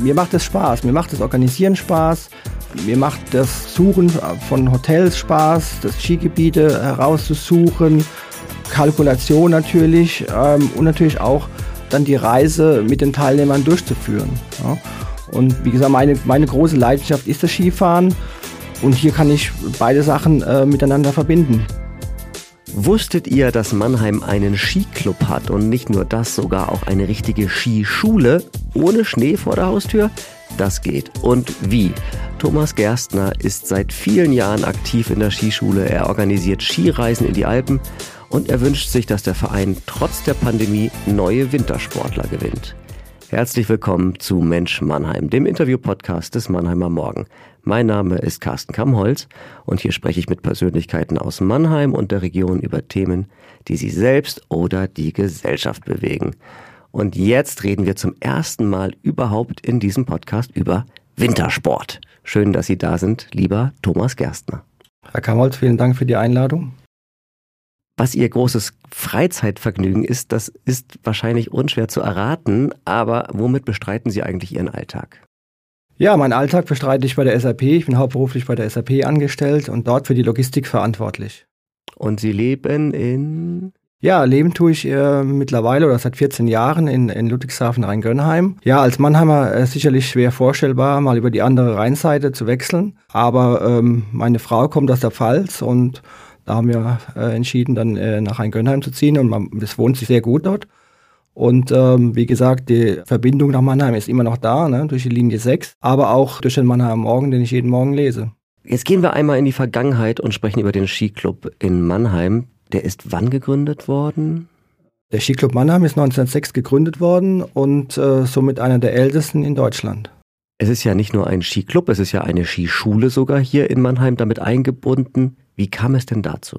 Mir macht es Spaß, mir macht das Organisieren Spaß, mir macht das Suchen von Hotels Spaß, das Skigebiete herauszusuchen, Kalkulation natürlich ähm, und natürlich auch dann die Reise mit den Teilnehmern durchzuführen. Ja. Und wie gesagt, meine, meine große Leidenschaft ist das Skifahren und hier kann ich beide Sachen äh, miteinander verbinden. Wusstet ihr, dass Mannheim einen Skiclub hat und nicht nur das, sogar auch eine richtige Skischule ohne Schnee vor der Haustür? Das geht. Und wie? Thomas Gerstner ist seit vielen Jahren aktiv in der Skischule. Er organisiert Skireisen in die Alpen und er wünscht sich, dass der Verein trotz der Pandemie neue Wintersportler gewinnt. Herzlich willkommen zu Mensch Mannheim, dem Interview-Podcast des Mannheimer Morgen. Mein Name ist Carsten Kammholz und hier spreche ich mit Persönlichkeiten aus Mannheim und der Region über Themen, die sie selbst oder die Gesellschaft bewegen. Und jetzt reden wir zum ersten Mal überhaupt in diesem Podcast über Wintersport. Schön, dass Sie da sind, lieber Thomas Gerstner. Herr Kammholz, vielen Dank für die Einladung. Was Ihr großes Freizeitvergnügen ist, das ist wahrscheinlich unschwer zu erraten, aber womit bestreiten Sie eigentlich Ihren Alltag? Ja, meinen Alltag bestreite ich bei der SAP. Ich bin hauptberuflich bei der SAP angestellt und dort für die Logistik verantwortlich. Und Sie leben in? Ja, leben tue ich äh, mittlerweile oder seit 14 Jahren in, in Ludwigshafen Rhein-Gönnheim. Ja, als Mannheimer äh, sicherlich schwer vorstellbar, mal über die andere Rheinseite zu wechseln. Aber ähm, meine Frau kommt aus der Pfalz und da haben wir äh, entschieden, dann äh, nach Rhein-Gönnheim zu ziehen und man, das wohnt sich sehr gut dort. Und ähm, wie gesagt, die Verbindung nach Mannheim ist immer noch da, ne, durch die Linie 6, aber auch durch den Mannheimer Morgen, den ich jeden Morgen lese. Jetzt gehen wir einmal in die Vergangenheit und sprechen über den Skiclub in Mannheim. Der ist wann gegründet worden? Der Skiclub Mannheim ist 1906 gegründet worden und äh, somit einer der ältesten in Deutschland. Es ist ja nicht nur ein Skiclub, es ist ja eine Skischule sogar hier in Mannheim damit eingebunden. Wie kam es denn dazu?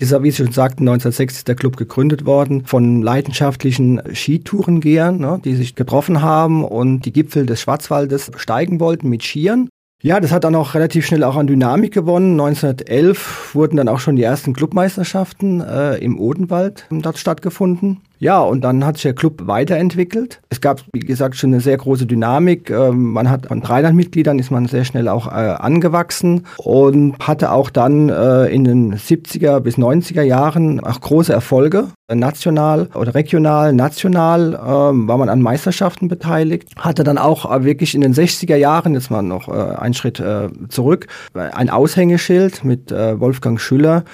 Dieser, wie Sie schon sagten, 1906 ist der Club gegründet worden von leidenschaftlichen Skitourengehern, ne, die sich getroffen haben und die Gipfel des Schwarzwaldes steigen wollten mit Skiern. Ja, das hat dann auch relativ schnell auch an Dynamik gewonnen. 1911 wurden dann auch schon die ersten Clubmeisterschaften äh, im Odenwald dort stattgefunden. Ja, und dann hat sich der Club weiterentwickelt. Es gab, wie gesagt, schon eine sehr große Dynamik. Ähm, man hat von 300 Mitgliedern ist man sehr schnell auch äh, angewachsen und hatte auch dann äh, in den 70er bis 90er Jahren auch große Erfolge. National oder regional, national ähm, war man an Meisterschaften beteiligt. Hatte dann auch äh, wirklich in den 60er Jahren, jetzt mal noch einen Schritt zurück, ein Aushängeschild mit Wolfgang Schüller,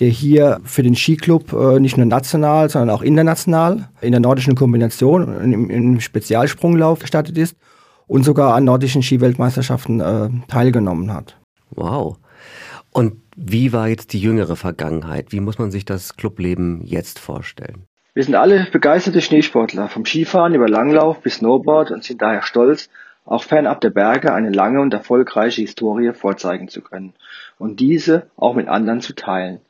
der hier für den Skiclub äh, nicht nur national, sondern auch international in der nordischen Kombination im, im Spezialsprunglauf gestartet ist und sogar an nordischen Skiweltmeisterschaften äh, teilgenommen hat. Wow. Und wie war jetzt die jüngere Vergangenheit? Wie muss man sich das Clubleben jetzt vorstellen? Wir sind alle begeisterte Schneesportler, vom Skifahren über Langlauf bis Snowboard und sind daher stolz, auch fernab der Berge eine lange und erfolgreiche Historie vorzeigen zu können und diese auch mit anderen zu teilen.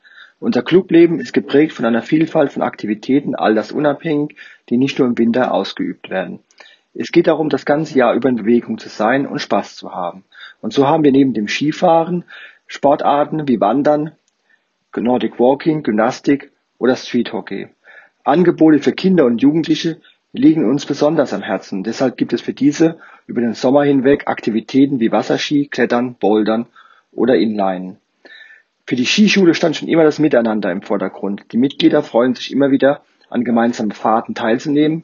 Unser Clubleben ist geprägt von einer Vielfalt von Aktivitäten, altersunabhängig, die nicht nur im Winter ausgeübt werden. Es geht darum, das ganze Jahr über in Bewegung zu sein und Spaß zu haben. Und so haben wir neben dem Skifahren Sportarten wie Wandern, Nordic Walking, Gymnastik oder Street Hockey. Angebote für Kinder und Jugendliche liegen uns besonders am Herzen. Deshalb gibt es für diese über den Sommer hinweg Aktivitäten wie Wasserski, Klettern, Bouldern oder Inline. Für die Skischule stand schon immer das Miteinander im Vordergrund. Die Mitglieder freuen sich immer wieder, an gemeinsamen Fahrten teilzunehmen.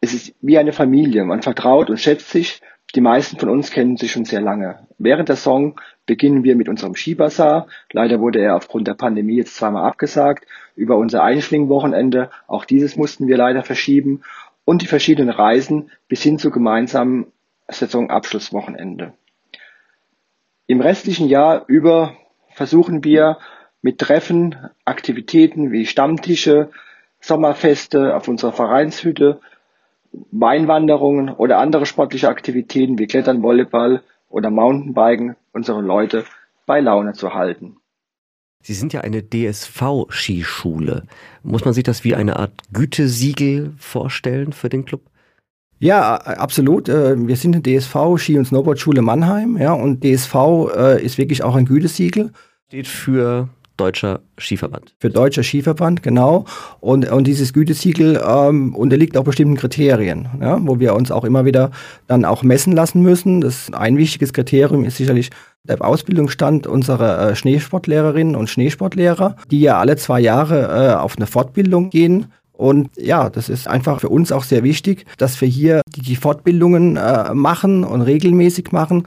Es ist wie eine Familie. Man vertraut und schätzt sich. Die meisten von uns kennen sich schon sehr lange. Während der Song beginnen wir mit unserem Skibasar. Leider wurde er aufgrund der Pandemie jetzt zweimal abgesagt. Über unser Einschwingwochenende. Auch dieses mussten wir leider verschieben. Und die verschiedenen Reisen bis hin zu gemeinsamen Saisonabschlusswochenende. Im restlichen Jahr über versuchen wir mit Treffen, Aktivitäten wie Stammtische, Sommerfeste auf unserer Vereinshütte Weinwanderungen oder andere sportliche Aktivitäten wie Klettern, Volleyball oder Mountainbiken unsere Leute bei Laune zu halten. Sie sind ja eine DSV-Skischule. Muss man sich das wie eine Art Gütesiegel vorstellen für den Club? Ja, absolut. Äh, wir sind eine DSV Ski- und Snowboardschule Mannheim, ja, und DSV äh, ist wirklich auch ein Gütesiegel. Steht für Deutscher Skiverband. Für Deutscher Skiverband, genau. Und, und dieses Gütesiegel ähm, unterliegt auch bestimmten Kriterien, ja, wo wir uns auch immer wieder dann auch messen lassen müssen. Das ein wichtiges Kriterium ist sicherlich der Ausbildungsstand unserer äh, Schneesportlehrerinnen und Schneesportlehrer, die ja alle zwei Jahre äh, auf eine Fortbildung gehen und ja, das ist einfach für uns auch sehr wichtig, dass wir hier die, Fortbildungen äh, machen und regelmäßig machen.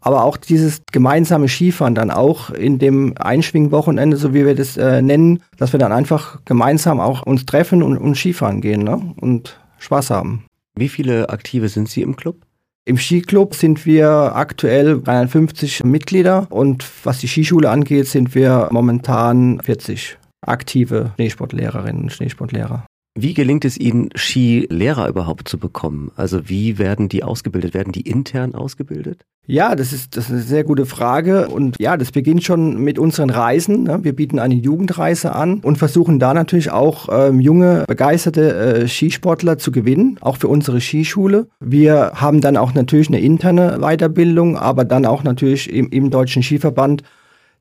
Aber auch dieses gemeinsame Skifahren dann auch in dem Einschwingwochenende, so wie wir das äh, nennen, dass wir dann einfach gemeinsam auch uns treffen und, und Skifahren gehen ne? und Spaß haben. Wie viele Aktive sind Sie im Club? Im Skiclub sind wir aktuell 53 Mitglieder und was die Skischule angeht, sind wir momentan 40 aktive Schneesportlehrerinnen und Schneesportlehrer. Wie gelingt es Ihnen, Skilehrer überhaupt zu bekommen? Also wie werden die ausgebildet? Werden die intern ausgebildet? Ja, das ist, das ist eine sehr gute Frage. Und ja, das beginnt schon mit unseren Reisen. Ne? Wir bieten eine Jugendreise an und versuchen da natürlich auch ähm, junge, begeisterte äh, Skisportler zu gewinnen, auch für unsere Skischule. Wir haben dann auch natürlich eine interne Weiterbildung, aber dann auch natürlich im, im Deutschen Skiverband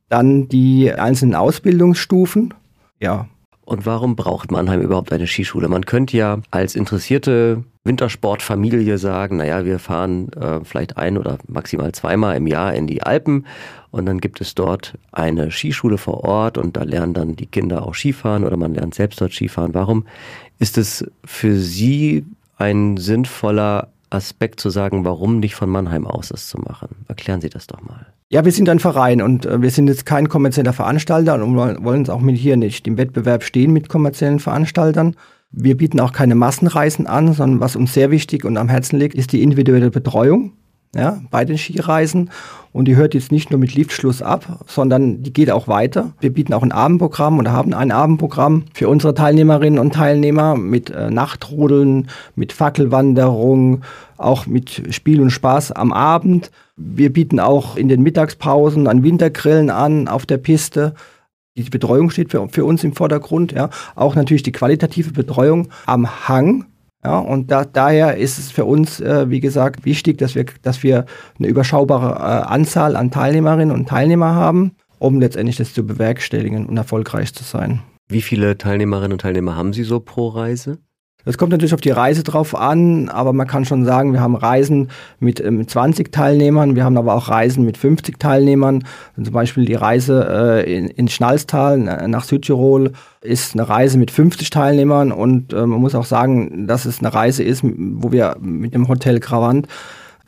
dann die einzelnen Ausbildungsstufen ja. Und warum braucht Mannheim überhaupt eine Skischule? Man könnte ja als interessierte Wintersportfamilie sagen, naja, wir fahren äh, vielleicht ein oder maximal zweimal im Jahr in die Alpen und dann gibt es dort eine Skischule vor Ort und da lernen dann die Kinder auch Skifahren oder man lernt selbst dort Skifahren. Warum ist es für Sie ein sinnvoller Aspekt zu sagen, warum nicht von Mannheim aus das zu machen? Erklären Sie das doch mal. Ja, wir sind ein Verein und äh, wir sind jetzt kein kommerzieller Veranstalter und wollen uns auch mit hier nicht im Wettbewerb stehen mit kommerziellen Veranstaltern. Wir bieten auch keine Massenreisen an, sondern was uns sehr wichtig und am Herzen liegt, ist die individuelle Betreuung ja, bei den Skireisen. Und die hört jetzt nicht nur mit Liftschluss ab, sondern die geht auch weiter. Wir bieten auch ein Abendprogramm oder haben ein Abendprogramm für unsere Teilnehmerinnen und Teilnehmer mit äh, Nachtrodeln, mit Fackelwanderung, auch mit Spiel und Spaß am Abend. Wir bieten auch in den Mittagspausen an Wintergrillen an auf der Piste. Die Betreuung steht für, für uns im Vordergrund. Ja. Auch natürlich die qualitative Betreuung am Hang ja, und da, daher ist es für uns, äh, wie gesagt, wichtig, dass wir, dass wir eine überschaubare äh, Anzahl an Teilnehmerinnen und Teilnehmer haben, um letztendlich das zu bewerkstelligen und erfolgreich zu sein. Wie viele Teilnehmerinnen und Teilnehmer haben Sie so pro Reise? Es kommt natürlich auf die Reise drauf an, aber man kann schon sagen, wir haben Reisen mit, äh, mit 20 Teilnehmern, wir haben aber auch Reisen mit 50 Teilnehmern. Zum Beispiel die Reise äh, in, in Schnalstal nach Südtirol ist eine Reise mit 50 Teilnehmern und äh, man muss auch sagen, dass es eine Reise ist, wo wir mit dem Hotel Gravant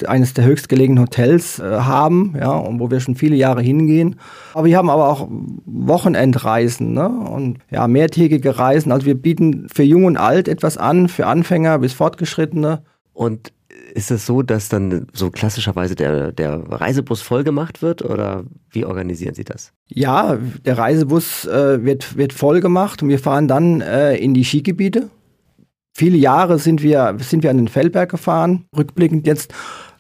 eines der höchstgelegenen Hotels äh, haben, ja, und wo wir schon viele Jahre hingehen. Aber wir haben aber auch Wochenendreisen, ne, und ja, mehrtägige Reisen. Also wir bieten für Jung und Alt etwas an, für Anfänger bis Fortgeschrittene. Und ist es so, dass dann so klassischerweise der, der Reisebus vollgemacht wird oder wie organisieren Sie das? Ja, der Reisebus äh, wird, wird voll gemacht und wir fahren dann äh, in die Skigebiete. Viele Jahre sind wir, sind wir an den Feldberg gefahren, rückblickend jetzt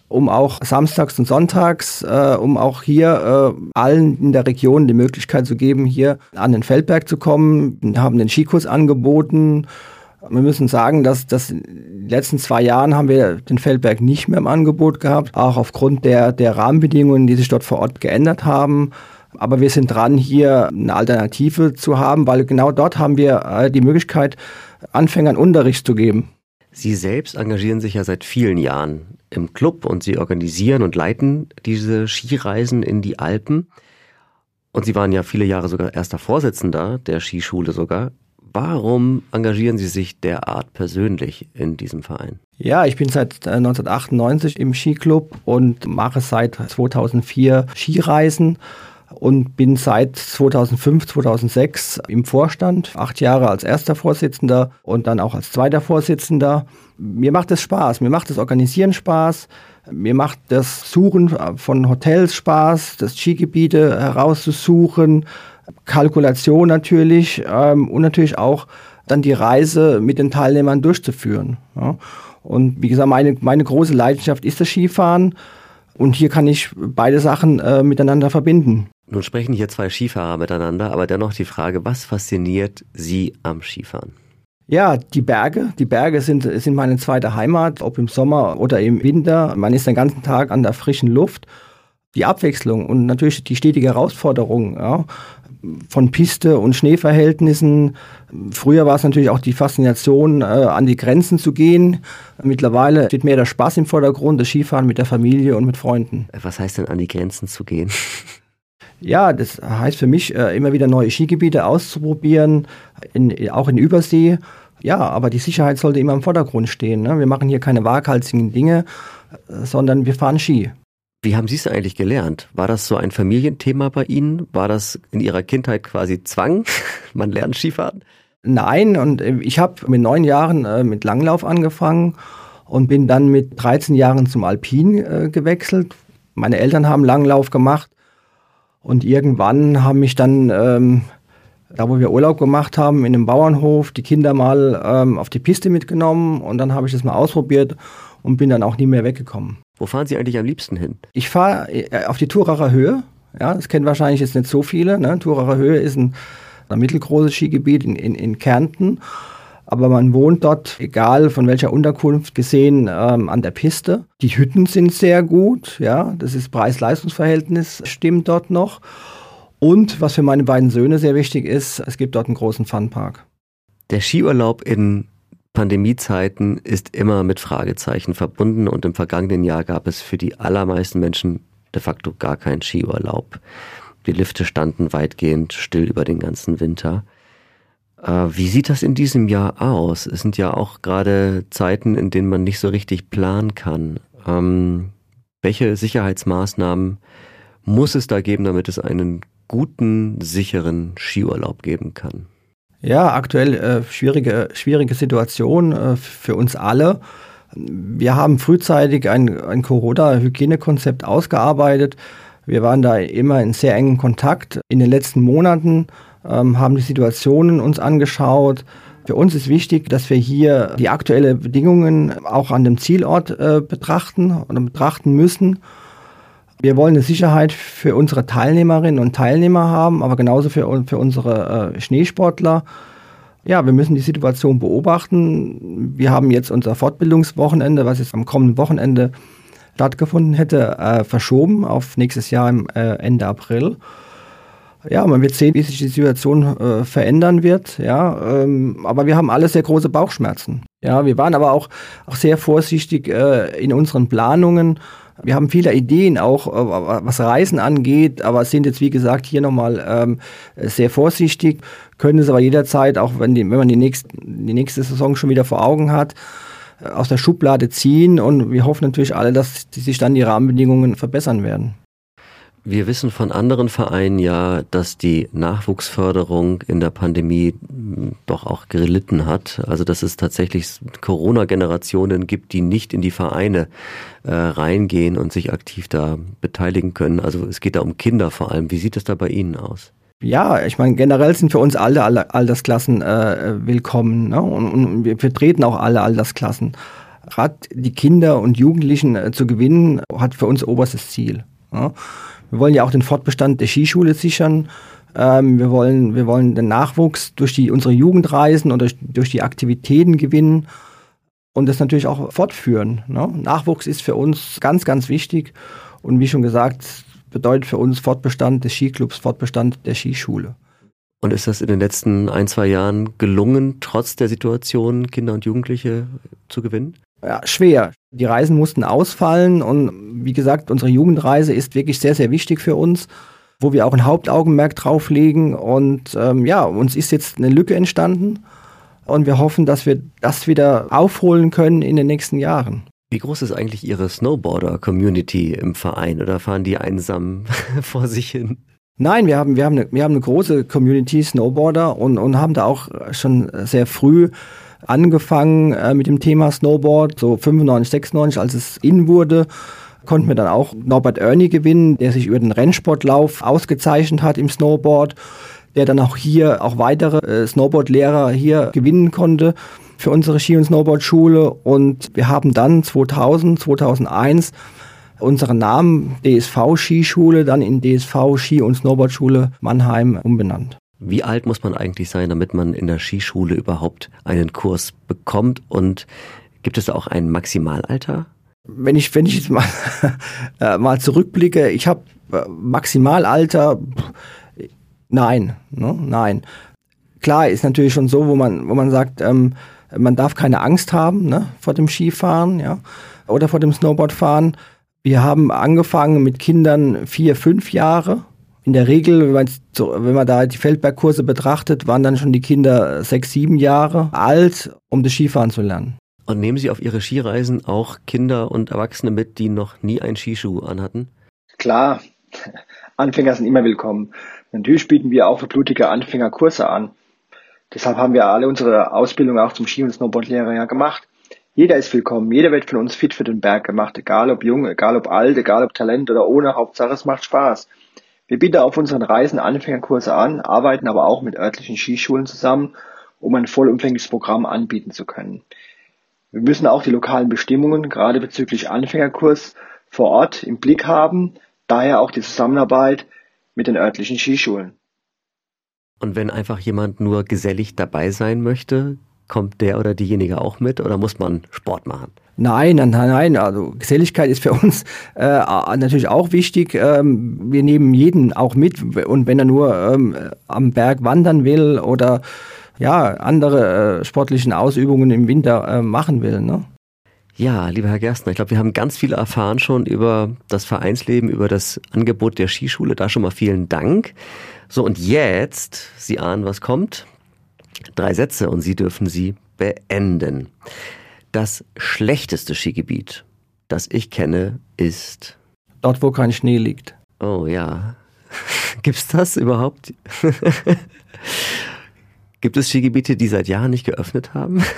um auch samstags und sonntags, äh, um auch hier äh, allen in der Region die Möglichkeit zu geben, hier an den Feldberg zu kommen. Wir haben den Skikurs angeboten. Wir müssen sagen, dass, dass in den letzten zwei Jahren haben wir den Feldberg nicht mehr im Angebot gehabt, auch aufgrund der, der Rahmenbedingungen, die sich dort vor Ort geändert haben. Aber wir sind dran, hier eine Alternative zu haben, weil genau dort haben wir äh, die Möglichkeit, Anfängern Unterricht zu geben. Sie selbst engagieren sich ja seit vielen Jahren im Club und Sie organisieren und leiten diese Skireisen in die Alpen. Und Sie waren ja viele Jahre sogar erster Vorsitzender der Skischule sogar. Warum engagieren Sie sich derart persönlich in diesem Verein? Ja, ich bin seit 1998 äh, im Skiclub und mache seit 2004 Skireisen und bin seit 2005, 2006 im Vorstand, acht Jahre als erster Vorsitzender und dann auch als zweiter Vorsitzender. Mir macht es Spaß, mir macht das Organisieren Spaß, mir macht das Suchen von Hotels Spaß, das Skigebiete herauszusuchen, Kalkulation natürlich ähm, und natürlich auch dann die Reise mit den Teilnehmern durchzuführen. Ja. Und wie gesagt, meine, meine große Leidenschaft ist das Skifahren. Und hier kann ich beide Sachen äh, miteinander verbinden. Nun sprechen hier zwei Skifahrer miteinander, aber dennoch die Frage, was fasziniert Sie am Skifahren? Ja, die Berge. Die Berge sind, sind meine zweite Heimat, ob im Sommer oder im Winter. Man ist den ganzen Tag an der frischen Luft. Die Abwechslung und natürlich die stetige Herausforderung ja, von Piste und Schneeverhältnissen. Früher war es natürlich auch die Faszination, äh, an die Grenzen zu gehen. Mittlerweile steht mehr der Spaß im Vordergrund, das Skifahren mit der Familie und mit Freunden. Was heißt denn an die Grenzen zu gehen? Ja, das heißt für mich, äh, immer wieder neue Skigebiete auszuprobieren, in, auch in Übersee. Ja, aber die Sicherheit sollte immer im Vordergrund stehen. Ne? Wir machen hier keine waghalsigen Dinge, äh, sondern wir fahren Ski. Wie haben Sie es eigentlich gelernt? War das so ein Familienthema bei Ihnen? War das in Ihrer Kindheit quasi Zwang? Man lernt Skifahren? Nein, und äh, ich habe mit neun Jahren mit Langlauf angefangen und bin dann mit 13 Jahren zum Alpin gewechselt. Meine Eltern haben Langlauf gemacht und irgendwann haben mich dann, ähm, da wo wir Urlaub gemacht haben, in einem Bauernhof, die Kinder mal ähm, auf die Piste mitgenommen und dann habe ich das mal ausprobiert und bin dann auch nie mehr weggekommen. Wo fahren Sie eigentlich am liebsten hin? Ich fahre äh, auf die Turacher Höhe. Ja, das kennen wahrscheinlich jetzt nicht so viele. Ne? Turacher Höhe ist ein, ein mittelgroßes Skigebiet in, in, in Kärnten aber man wohnt dort, egal von welcher Unterkunft gesehen, ähm, an der Piste. Die Hütten sind sehr gut, ja, das ist Preis-Leistungs-Verhältnis stimmt dort noch. Und was für meine beiden Söhne sehr wichtig ist, es gibt dort einen großen Funpark. Der Skiurlaub in Pandemiezeiten ist immer mit Fragezeichen verbunden und im vergangenen Jahr gab es für die allermeisten Menschen de facto gar keinen Skiurlaub. Die Lifte standen weitgehend still über den ganzen Winter. Äh, wie sieht das in diesem Jahr aus? Es sind ja auch gerade Zeiten, in denen man nicht so richtig planen kann. Ähm, welche Sicherheitsmaßnahmen muss es da geben, damit es einen guten, sicheren Skiurlaub geben kann? Ja, aktuell äh, schwierige, schwierige Situation äh, für uns alle. Wir haben frühzeitig ein, ein Corona-Hygienekonzept ausgearbeitet. Wir waren da immer in sehr engen Kontakt. In den letzten Monaten haben die Situationen uns angeschaut. Für uns ist wichtig, dass wir hier die aktuellen Bedingungen auch an dem Zielort äh, betrachten oder betrachten müssen. Wir wollen eine Sicherheit für unsere Teilnehmerinnen und Teilnehmer haben, aber genauso für, für unsere äh, Schneesportler. Ja, wir müssen die Situation beobachten. Wir haben jetzt unser Fortbildungswochenende, was jetzt am kommenden Wochenende stattgefunden hätte, äh, verschoben auf nächstes Jahr im äh, Ende April ja, man wird sehen, wie sich die Situation äh, verändern wird. Ja, ähm, aber wir haben alle sehr große Bauchschmerzen. Ja, wir waren aber auch, auch sehr vorsichtig äh, in unseren Planungen. Wir haben viele Ideen auch, äh, was Reisen angeht, aber sind jetzt, wie gesagt, hier nochmal ähm, sehr vorsichtig, können es aber jederzeit, auch wenn, die, wenn man die, nächst, die nächste Saison schon wieder vor Augen hat, äh, aus der Schublade ziehen und wir hoffen natürlich alle, dass sich dann die Rahmenbedingungen verbessern werden. Wir wissen von anderen Vereinen ja, dass die Nachwuchsförderung in der Pandemie hm, doch auch gelitten hat. Also dass es tatsächlich Corona-Generationen gibt, die nicht in die Vereine äh, reingehen und sich aktiv da beteiligen können. Also es geht da um Kinder vor allem. Wie sieht es da bei Ihnen aus? Ja, ich meine, generell sind für uns alle, alle Altersklassen äh, willkommen. Ne? Und, und wir vertreten auch alle Altersklassen. Gerade die Kinder und Jugendlichen äh, zu gewinnen, hat für uns oberstes Ziel. Ja? Wir wollen ja auch den Fortbestand der Skischule sichern. Ähm, wir, wollen, wir wollen den Nachwuchs durch die, unsere Jugendreisen und durch, durch die Aktivitäten gewinnen und das natürlich auch fortführen. Ne? Nachwuchs ist für uns ganz, ganz wichtig und wie schon gesagt, bedeutet für uns Fortbestand des Skiclubs, Fortbestand der Skischule. Und ist das in den letzten ein, zwei Jahren gelungen, trotz der Situation Kinder und Jugendliche zu gewinnen? Ja, schwer. Die Reisen mussten ausfallen und wie gesagt, unsere Jugendreise ist wirklich sehr, sehr wichtig für uns, wo wir auch ein Hauptaugenmerk drauf legen. Und ähm, ja, uns ist jetzt eine Lücke entstanden und wir hoffen, dass wir das wieder aufholen können in den nächsten Jahren. Wie groß ist eigentlich Ihre Snowboarder-Community im Verein oder fahren die einsam vor sich hin? Nein, wir haben, wir haben, eine, wir haben eine große Community Snowboarder und, und haben da auch schon sehr früh angefangen äh, mit dem Thema Snowboard, so 95, 96, als es in wurde konnten wir dann auch Norbert Ernie gewinnen, der sich über den Rennsportlauf ausgezeichnet hat im Snowboard, der dann auch hier auch weitere äh, Snowboardlehrer hier gewinnen konnte. für unsere Ski- und Snowboardschule und wir haben dann 2000, 2001 unseren Namen DSV Skischule dann in DSV Ski- und Snowboardschule Mannheim umbenannt. Wie alt muss man eigentlich sein, damit man in der Skischule überhaupt einen Kurs bekommt? Und gibt es auch ein Maximalalter? Wenn ich, wenn ich jetzt mal, äh, mal zurückblicke, ich habe äh, Maximalalter, nein, ne, nein. Klar ist natürlich schon so, wo man, wo man sagt, ähm, man darf keine Angst haben ne, vor dem Skifahren ja, oder vor dem Snowboardfahren. Wir haben angefangen mit Kindern vier, fünf Jahre. In der Regel, wenn, wenn man da die Feldbergkurse betrachtet, waren dann schon die Kinder sechs, sieben Jahre alt, um das Skifahren zu lernen. Und nehmen Sie auf Ihre Skireisen auch Kinder und Erwachsene mit, die noch nie einen Skischuh anhatten? Klar, Anfänger sind immer willkommen. Natürlich bieten wir auch für blutige Anfänger Kurse an. Deshalb haben wir alle unsere Ausbildung auch zum Ski- und Snowboardlehrer ja gemacht. Jeder ist willkommen, jeder wird von uns fit für den Berg gemacht, egal ob jung, egal ob alt, egal ob Talent oder ohne, Hauptsache es macht Spaß. Wir bieten auf unseren Reisen Anfängerkurse an, arbeiten aber auch mit örtlichen Skischulen zusammen, um ein vollumfängliches Programm anbieten zu können. Wir müssen auch die lokalen Bestimmungen, gerade bezüglich Anfängerkurs, vor Ort im Blick haben, daher auch die Zusammenarbeit mit den örtlichen Skischulen. Und wenn einfach jemand nur gesellig dabei sein möchte, kommt der oder diejenige auch mit oder muss man Sport machen? Nein, nein, nein. Also Geselligkeit ist für uns äh, natürlich auch wichtig. Ähm, wir nehmen jeden auch mit und wenn er nur ähm, am Berg wandern will oder ja andere äh, sportlichen Ausübungen im Winter äh, machen will. Ne? Ja, lieber Herr Gerstner, ich glaube, wir haben ganz viel erfahren schon über das Vereinsleben, über das Angebot der Skischule. Da schon mal vielen Dank. So, und jetzt, Sie ahnen, was kommt. Drei Sätze und Sie dürfen sie beenden. Das schlechteste Skigebiet, das ich kenne, ist. Dort, wo kein Schnee liegt. Oh ja. Gibt's das überhaupt? Gibt es Skigebiete, die seit Jahren nicht geöffnet haben?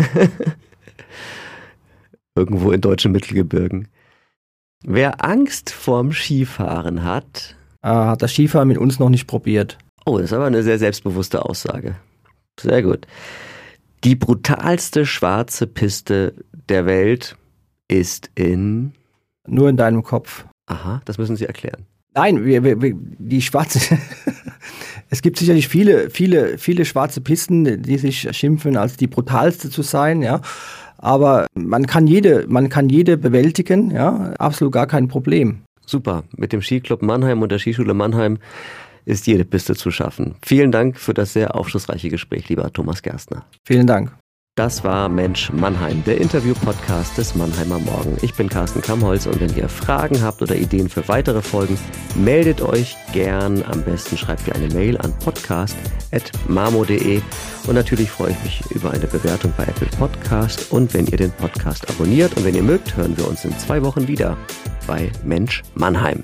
Irgendwo in deutschen Mittelgebirgen. Wer Angst vorm Skifahren hat, äh, hat das Skifahren mit uns noch nicht probiert. Oh, das ist aber eine sehr selbstbewusste Aussage. Sehr gut. Die brutalste schwarze Piste der Welt ist in. Nur in deinem Kopf. Aha, das müssen Sie erklären. Nein, wir, wir, die schwarze. es gibt sicherlich viele, viele, viele schwarze Pisten, die sich schimpfen, als die brutalste zu sein, ja. Aber man kann jede, man kann jede bewältigen, ja, absolut gar kein Problem. Super. Mit dem Skiclub Mannheim und der Skischule Mannheim ist jede Piste zu schaffen. Vielen Dank für das sehr aufschlussreiche Gespräch, lieber Thomas Gerstner. Vielen Dank. Das war Mensch Mannheim, der Interview-Podcast des Mannheimer Morgen. Ich bin Carsten Kamholz und wenn ihr Fragen habt oder Ideen für weitere Folgen, meldet euch gern. Am besten schreibt ihr eine Mail an podcast.mamo.de und natürlich freue ich mich über eine Bewertung bei Apple Podcast und wenn ihr den Podcast abonniert und wenn ihr mögt, hören wir uns in zwei Wochen wieder bei Mensch Mannheim.